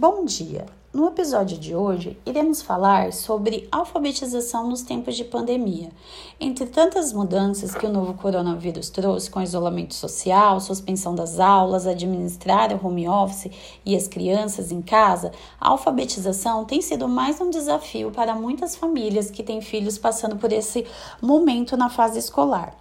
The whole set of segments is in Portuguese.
Bom dia! No episódio de hoje, iremos falar sobre alfabetização nos tempos de pandemia. Entre tantas mudanças que o novo coronavírus trouxe, com isolamento social, suspensão das aulas, administrar o home office e as crianças em casa, a alfabetização tem sido mais um desafio para muitas famílias que têm filhos passando por esse momento na fase escolar.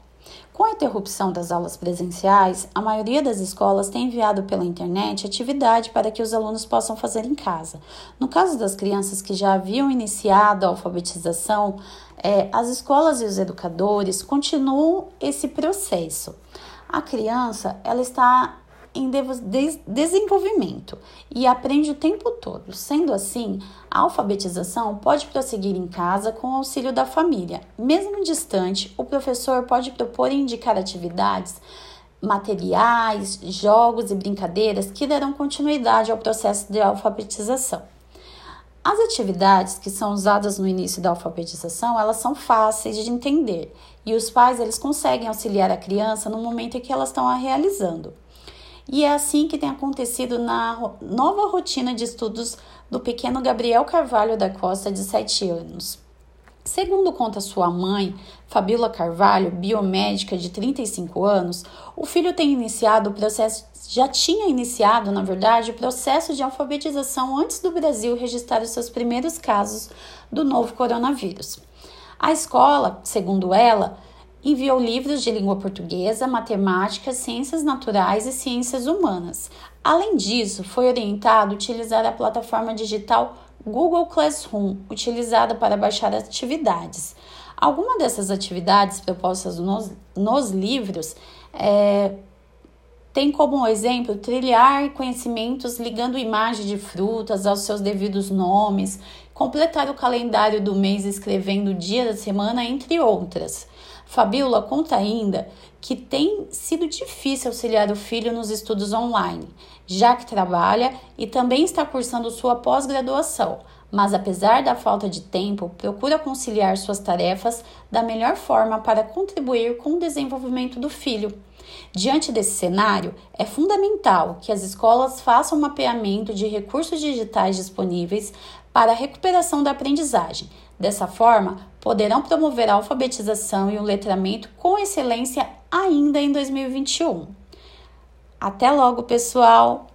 Com a interrupção das aulas presenciais, a maioria das escolas tem enviado pela internet atividade para que os alunos possam fazer em casa. No caso das crianças que já haviam iniciado a alfabetização, é, as escolas e os educadores continuam esse processo. A criança ela está em desenvolvimento e aprende o tempo todo. Sendo assim, a alfabetização pode prosseguir em casa com o auxílio da família. Mesmo distante, o professor pode propor e indicar atividades, materiais, jogos e brincadeiras que darão continuidade ao processo de alfabetização. As atividades que são usadas no início da alfabetização, elas são fáceis de entender e os pais eles conseguem auxiliar a criança no momento em que elas estão a realizando. E é assim que tem acontecido na nova rotina de estudos do pequeno Gabriel Carvalho da Costa, de 7 anos. Segundo conta sua mãe, Fabíola Carvalho, biomédica de 35 anos, o filho tem iniciado o processo, já tinha iniciado, na verdade, o processo de alfabetização antes do Brasil registrar os seus primeiros casos do novo coronavírus. A escola, segundo ela, enviou livros de língua portuguesa, matemática, ciências naturais e ciências humanas. Além disso, foi orientado a utilizar a plataforma digital Google Classroom, utilizada para baixar atividades. Algumas dessas atividades propostas nos, nos livros é, tem como exemplo trilhar conhecimentos ligando imagens de frutas aos seus devidos nomes, completar o calendário do mês escrevendo o dia da semana, entre outras. Fabiola conta ainda que tem sido difícil auxiliar o filho nos estudos online, já que trabalha e também está cursando sua pós-graduação, mas apesar da falta de tempo, procura conciliar suas tarefas da melhor forma para contribuir com o desenvolvimento do filho. Diante desse cenário, é fundamental que as escolas façam um mapeamento de recursos digitais disponíveis para a recuperação da aprendizagem. Dessa forma, poderão promover a alfabetização e o letramento com excelência ainda em 2021. Até logo, pessoal!